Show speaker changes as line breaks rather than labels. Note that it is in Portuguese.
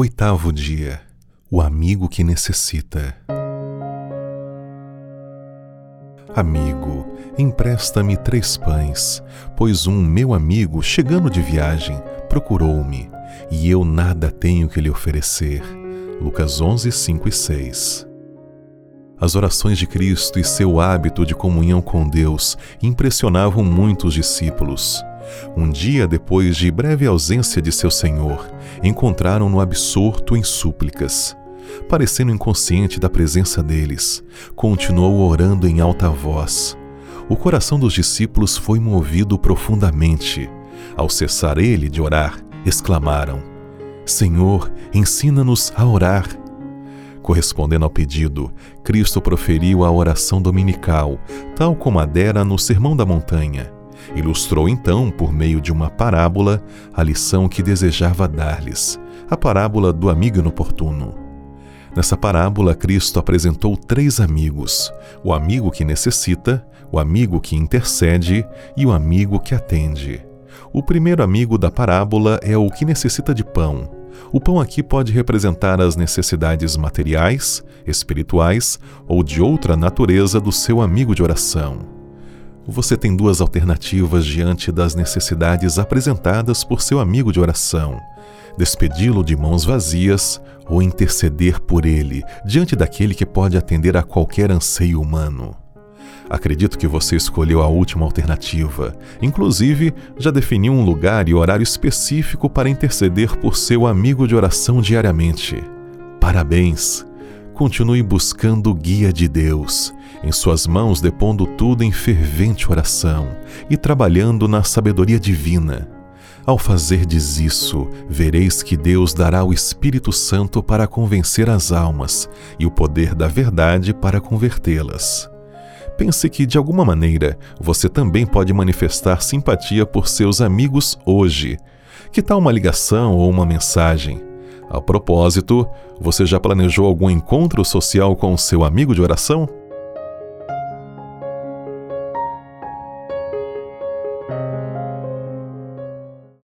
Oitavo dia. O amigo que necessita. Amigo, empresta-me três pães, pois um meu amigo, chegando de viagem, procurou-me, e eu nada tenho que lhe oferecer. Lucas 11, 5 e 6. As orações de Cristo e seu hábito de comunhão com Deus impressionavam muitos discípulos. Um dia depois de breve ausência de seu Senhor, encontraram-no absorto em súplicas. Parecendo inconsciente da presença deles, continuou orando em alta voz. O coração dos discípulos foi movido profundamente. Ao cessar ele de orar, exclamaram: Senhor, ensina-nos a orar. Correspondendo ao pedido, Cristo proferiu a oração dominical, tal como a dera no Sermão da Montanha. Ilustrou então, por meio de uma parábola, a lição que desejava dar-lhes, a parábola do amigo inoportuno. Nessa parábola, Cristo apresentou três amigos: o amigo que necessita, o amigo que intercede e o amigo que atende. O primeiro amigo da parábola é o que necessita de pão. O pão aqui pode representar as necessidades materiais, espirituais ou de outra natureza do seu amigo de oração você tem duas alternativas diante das necessidades apresentadas por seu amigo de oração: despedi-lo de mãos vazias ou interceder por ele diante daquele que pode atender a qualquer anseio humano. Acredito que você escolheu a última alternativa. Inclusive, já definiu um lugar e horário específico para interceder por seu amigo de oração diariamente. Parabéns! Continue buscando o guia de Deus em suas mãos depondo tudo em fervente oração e trabalhando na sabedoria divina. Ao fazerdes isso, vereis que Deus dará o Espírito Santo para convencer as almas e o poder da verdade para convertê-las. Pense que, de alguma maneira, você também pode manifestar simpatia por seus amigos hoje. Que tal uma ligação ou uma mensagem? A propósito, você já planejou algum encontro social com seu amigo de oração?